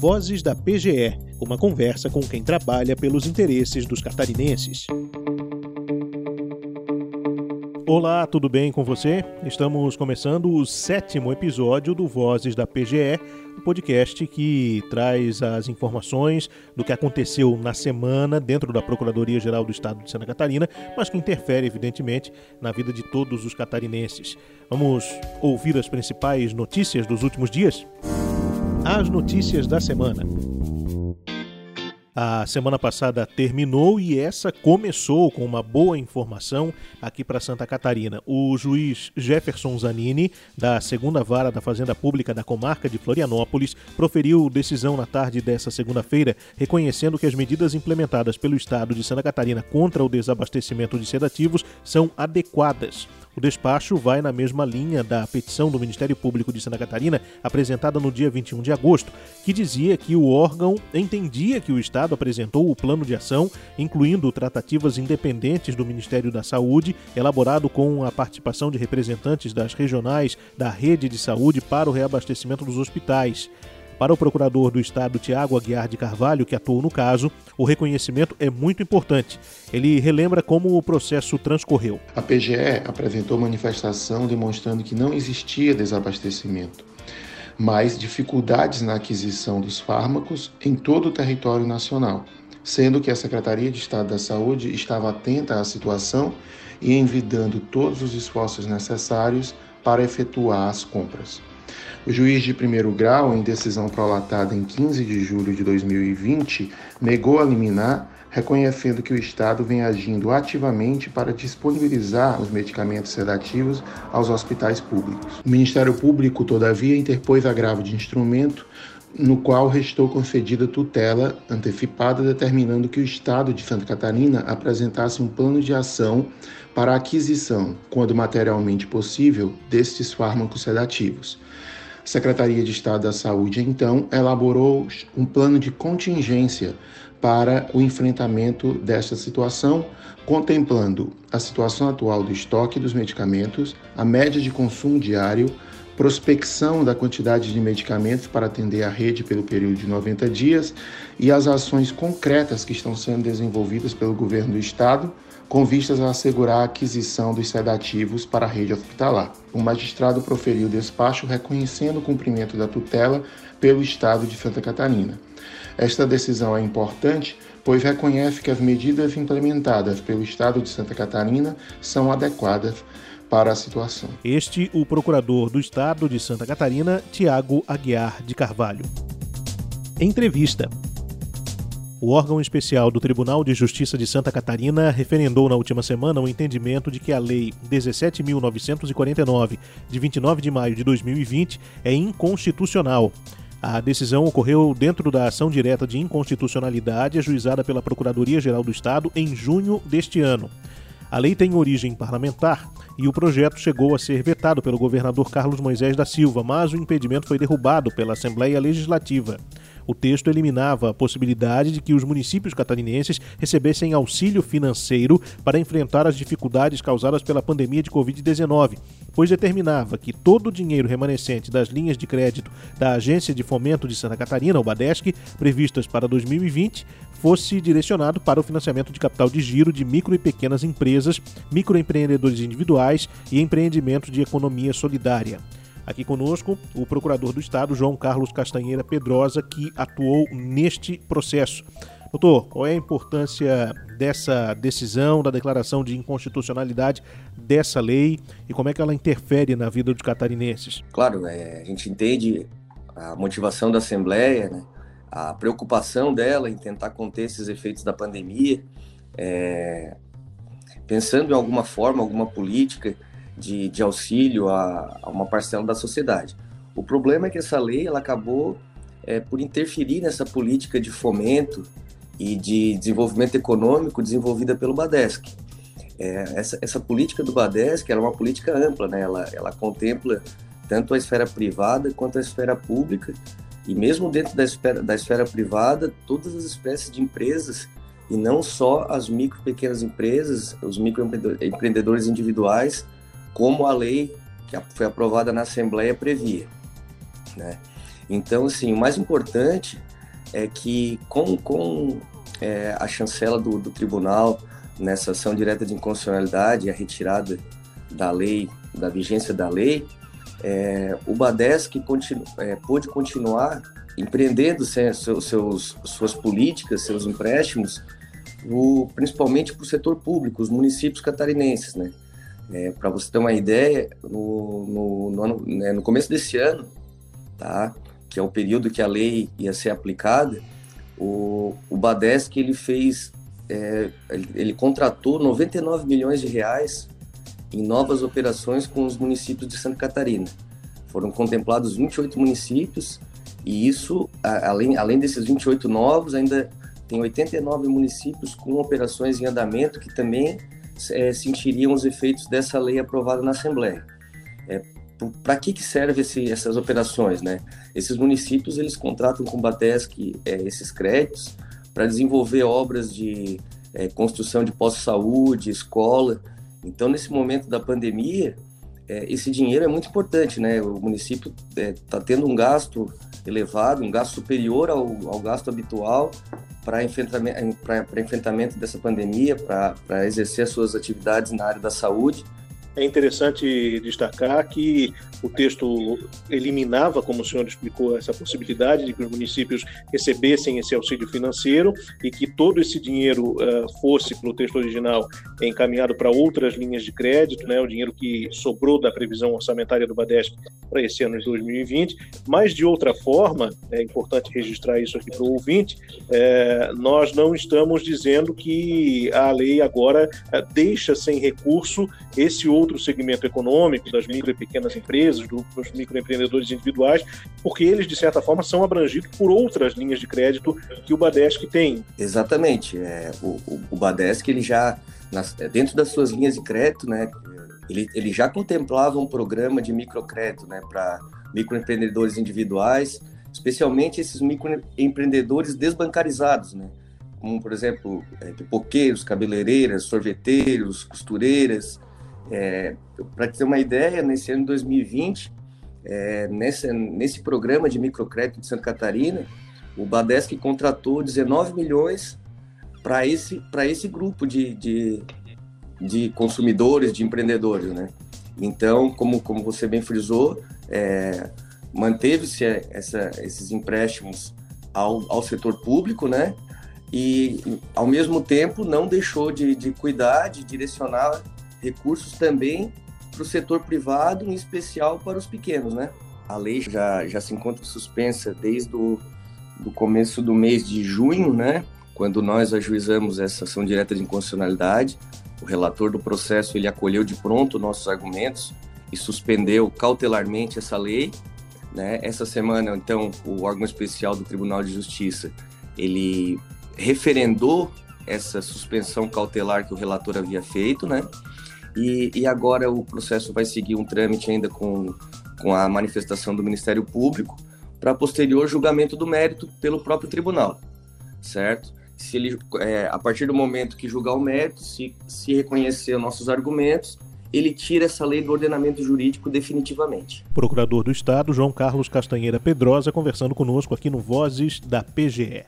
Vozes da PGE, uma conversa com quem trabalha pelos interesses dos catarinenses. Olá, tudo bem com você? Estamos começando o sétimo episódio do Vozes da PGE, o um podcast que traz as informações do que aconteceu na semana dentro da Procuradoria-Geral do Estado de Santa Catarina, mas que interfere, evidentemente, na vida de todos os catarinenses. Vamos ouvir as principais notícias dos últimos dias? As notícias da semana. A semana passada terminou e essa começou com uma boa informação aqui para Santa Catarina. O juiz Jefferson Zanini, da segunda vara da Fazenda Pública da comarca de Florianópolis, proferiu decisão na tarde dessa segunda-feira, reconhecendo que as medidas implementadas pelo Estado de Santa Catarina contra o desabastecimento de sedativos são adequadas. O despacho vai na mesma linha da petição do Ministério Público de Santa Catarina, apresentada no dia 21 de agosto, que dizia que o órgão entendia que o Estado apresentou o plano de ação, incluindo tratativas independentes do Ministério da Saúde, elaborado com a participação de representantes das regionais da rede de saúde para o reabastecimento dos hospitais. Para o procurador do Estado, Tiago Aguiar de Carvalho, que atuou no caso, o reconhecimento é muito importante. Ele relembra como o processo transcorreu. A PGE apresentou manifestação demonstrando que não existia desabastecimento, mas dificuldades na aquisição dos fármacos em todo o território nacional, sendo que a Secretaria de Estado da Saúde estava atenta à situação e envidando todos os esforços necessários para efetuar as compras. O juiz de primeiro grau, em decisão prolatada em 15 de julho de 2020, negou a liminar, reconhecendo que o Estado vem agindo ativamente para disponibilizar os medicamentos sedativos aos hospitais públicos. O Ministério Público, todavia, interpôs agravo de instrumento no qual restou concedida tutela antecipada, determinando que o Estado de Santa Catarina apresentasse um plano de ação para a aquisição, quando materialmente possível, destes fármacos sedativos. Secretaria de Estado da Saúde, então, elaborou um plano de contingência para o enfrentamento desta situação, contemplando a situação atual do estoque dos medicamentos, a média de consumo diário, prospecção da quantidade de medicamentos para atender a rede pelo período de 90 dias e as ações concretas que estão sendo desenvolvidas pelo governo do estado com vistas a assegurar a aquisição dos sedativos para a rede hospitalar. O magistrado proferiu despacho reconhecendo o cumprimento da tutela pelo Estado de Santa Catarina. Esta decisão é importante, pois reconhece que as medidas implementadas pelo Estado de Santa Catarina são adequadas para a situação. Este o procurador do Estado de Santa Catarina, Tiago Aguiar de Carvalho. Entrevista. O órgão especial do Tribunal de Justiça de Santa Catarina referendou na última semana o entendimento de que a Lei 17.949, de 29 de maio de 2020, é inconstitucional. A decisão ocorreu dentro da ação direta de inconstitucionalidade ajuizada pela Procuradoria-Geral do Estado em junho deste ano. A lei tem origem parlamentar e o projeto chegou a ser vetado pelo governador Carlos Moisés da Silva, mas o impedimento foi derrubado pela Assembleia Legislativa. O texto eliminava a possibilidade de que os municípios catarinenses recebessem auxílio financeiro para enfrentar as dificuldades causadas pela pandemia de Covid-19, pois determinava que todo o dinheiro remanescente das linhas de crédito da Agência de Fomento de Santa Catarina, o BADESC, previstas para 2020, fosse direcionado para o financiamento de capital de giro de micro e pequenas empresas, microempreendedores individuais e empreendimentos de economia solidária. Aqui conosco, o procurador do Estado, João Carlos Castanheira Pedrosa, que atuou neste processo. Doutor, qual é a importância dessa decisão, da declaração de inconstitucionalidade dessa lei e como é que ela interfere na vida dos catarinenses? Claro, é, a gente entende a motivação da Assembleia, né, a preocupação dela em tentar conter esses efeitos da pandemia, é, pensando em alguma forma, alguma política de, de auxílio a, a, uma parcela da sociedade. O problema é que essa lei ela acabou é, por interferir nessa política de fomento e de desenvolvimento econômico desenvolvida pelo Badesc. É, essa, essa política do Badesc é uma política ampla, né? ela, ela contempla tanto a esfera privada quanto a esfera pública, e mesmo dentro da esfera, da esfera privada, todas as espécies de empresas, e não só as micro e pequenas empresas, os microempreendedores individuais, como a lei que foi aprovada na Assembleia previa. Né? Então, assim, o mais importante é que com, com é, a chancela do, do tribunal nessa ação direta de inconstitucionalidade a retirada da lei, da vigência da lei, é, o Badesc continu, é, pôde continuar empreendendo seus, seus, suas políticas, seus empréstimos, o, principalmente para o setor público, os municípios catarinenses. Né? É, para você ter uma ideia, no, no, no, ano, né, no começo desse ano, tá, que é o período que a lei ia ser aplicada, o, o Badesc ele fez, é, ele, ele contratou 99 milhões de reais em novas operações com os municípios de Santa Catarina. Foram contemplados 28 municípios e isso, além, além desses 28 novos, ainda tem 89 municípios com operações em andamento que também é, sentiriam os efeitos dessa lei aprovada na Assembleia. É, Para que, que servem essas operações? Né? Esses municípios eles contratam com o Batesc é, esses créditos para desenvolver obras de é, construção de posto-saúde, escola, então, nesse momento da pandemia, é, esse dinheiro é muito importante, né? O município está é, tendo um gasto elevado, um gasto superior ao, ao gasto habitual para enfrentamento, enfrentamento dessa pandemia, para exercer as suas atividades na área da saúde. É interessante destacar que o texto eliminava, como o senhor explicou, essa possibilidade de que os municípios recebessem esse auxílio financeiro e que todo esse dinheiro uh, fosse, pelo texto original, encaminhado para outras linhas de crédito, né, o dinheiro que sobrou da previsão orçamentária do Badesp para esse ano de 2020. Mas, de outra forma, é importante registrar isso aqui para o ouvinte, é, nós não estamos dizendo que a lei agora é, deixa sem recurso esse outro segmento econômico das micro e pequenas empresas empresas, dos microempreendedores individuais, porque eles, de certa forma, são abrangidos por outras linhas de crédito que o Badesc tem. Exatamente. É, o, o, o Badesc, ele já, nas, dentro das suas linhas de crédito, né, ele, ele já contemplava um programa de microcrédito né, para microempreendedores individuais, especialmente esses microempreendedores desbancarizados, né? como, por exemplo, é, pipoqueiros, cabeleireiras, sorveteiros, costureiras, é, Para ter uma ideia, nesse ano de 2020, é, nesse, nesse programa de microcrédito de Santa Catarina, o Badesc contratou 19 milhões para esse, esse grupo de, de, de, consumidores, de empreendedores, né? Então, como, como você bem frisou, é, manteve-se esses empréstimos ao, ao setor público, né? E, ao mesmo tempo, não deixou de, de cuidar, de direcionar recursos também para o setor privado, em especial para os pequenos, né? A lei já, já se encontra suspensa desde o do começo do mês de junho, né? Quando nós ajuizamos essa ação direta de inconstitucionalidade, o relator do processo ele acolheu de pronto nossos argumentos e suspendeu cautelarmente essa lei. Né? Essa semana, então, o órgão especial do Tribunal de Justiça ele referendou essa suspensão cautelar que o relator havia feito, né? E, e agora o processo vai seguir um trâmite ainda com, com a manifestação do Ministério Público para posterior julgamento do mérito pelo próprio tribunal, certo? Se ele, é, a partir do momento que julgar o mérito, se, se reconhecer nossos argumentos, ele tira essa lei do ordenamento jurídico definitivamente. Procurador do Estado, João Carlos Castanheira Pedrosa, conversando conosco aqui no Vozes da PGE.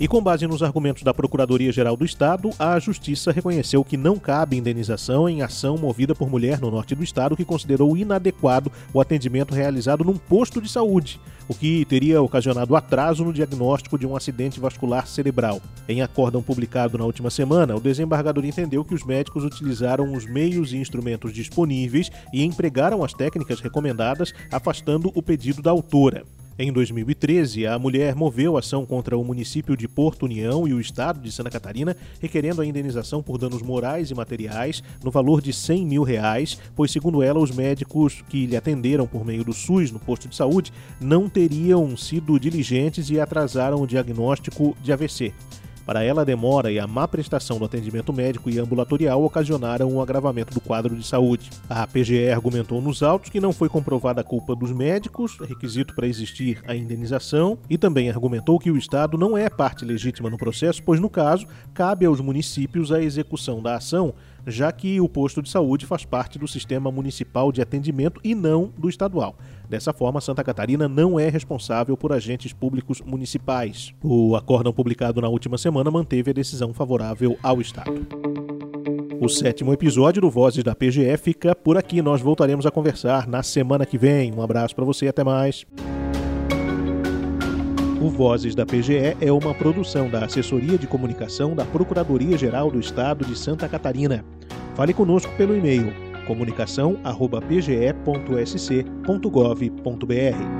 E com base nos argumentos da Procuradoria-Geral do Estado, a Justiça reconheceu que não cabe indenização em ação movida por mulher no norte do estado que considerou inadequado o atendimento realizado num posto de saúde, o que teria ocasionado atraso no diagnóstico de um acidente vascular cerebral. Em acórdão publicado na última semana, o desembargador entendeu que os médicos utilizaram os meios e instrumentos disponíveis e empregaram as técnicas recomendadas, afastando o pedido da autora. Em 2013, a mulher moveu ação contra o município de Porto União e o estado de Santa Catarina, requerendo a indenização por danos morais e materiais no valor de 100 mil reais, pois, segundo ela, os médicos que lhe atenderam por meio do SUS no posto de saúde não teriam sido diligentes e atrasaram o diagnóstico de AVC. Para ela, a demora e a má prestação do atendimento médico e ambulatorial ocasionaram um agravamento do quadro de saúde. A PGE argumentou nos autos que não foi comprovada a culpa dos médicos, requisito para existir a indenização, e também argumentou que o Estado não é parte legítima no processo, pois, no caso, cabe aos municípios a execução da ação já que o posto de saúde faz parte do sistema municipal de atendimento e não do estadual. Dessa forma, Santa Catarina não é responsável por agentes públicos municipais. O acórdão publicado na última semana manteve a decisão favorável ao Estado. O sétimo episódio do Vozes da PGE fica por aqui. Nós voltaremos a conversar na semana que vem. Um abraço para você, até mais. O Vozes da PGE é uma produção da Assessoria de Comunicação da Procuradoria-Geral do Estado de Santa Catarina. Fale conosco pelo e-mail comunicação@pge.sc.gov.br.